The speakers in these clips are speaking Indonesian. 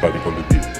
Body on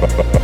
Ha ha ha.